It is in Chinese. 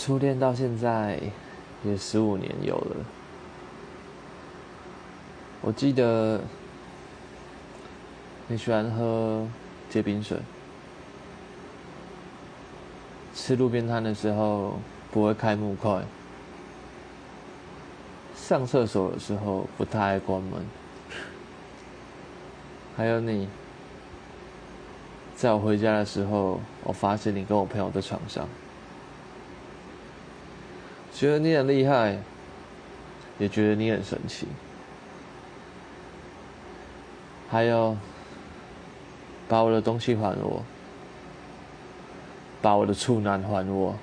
初恋到现在也十五年有了。我记得你喜欢喝结冰水，吃路边摊的时候不会开木块，上厕所的时候不太爱关门，还有你，在我回家的时候，我发现你跟我朋友在床上。觉得你很厉害，也觉得你很神奇。还有，把我的东西还我，把我的处男还我。